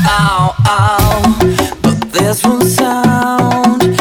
Ow, ow. But this one sound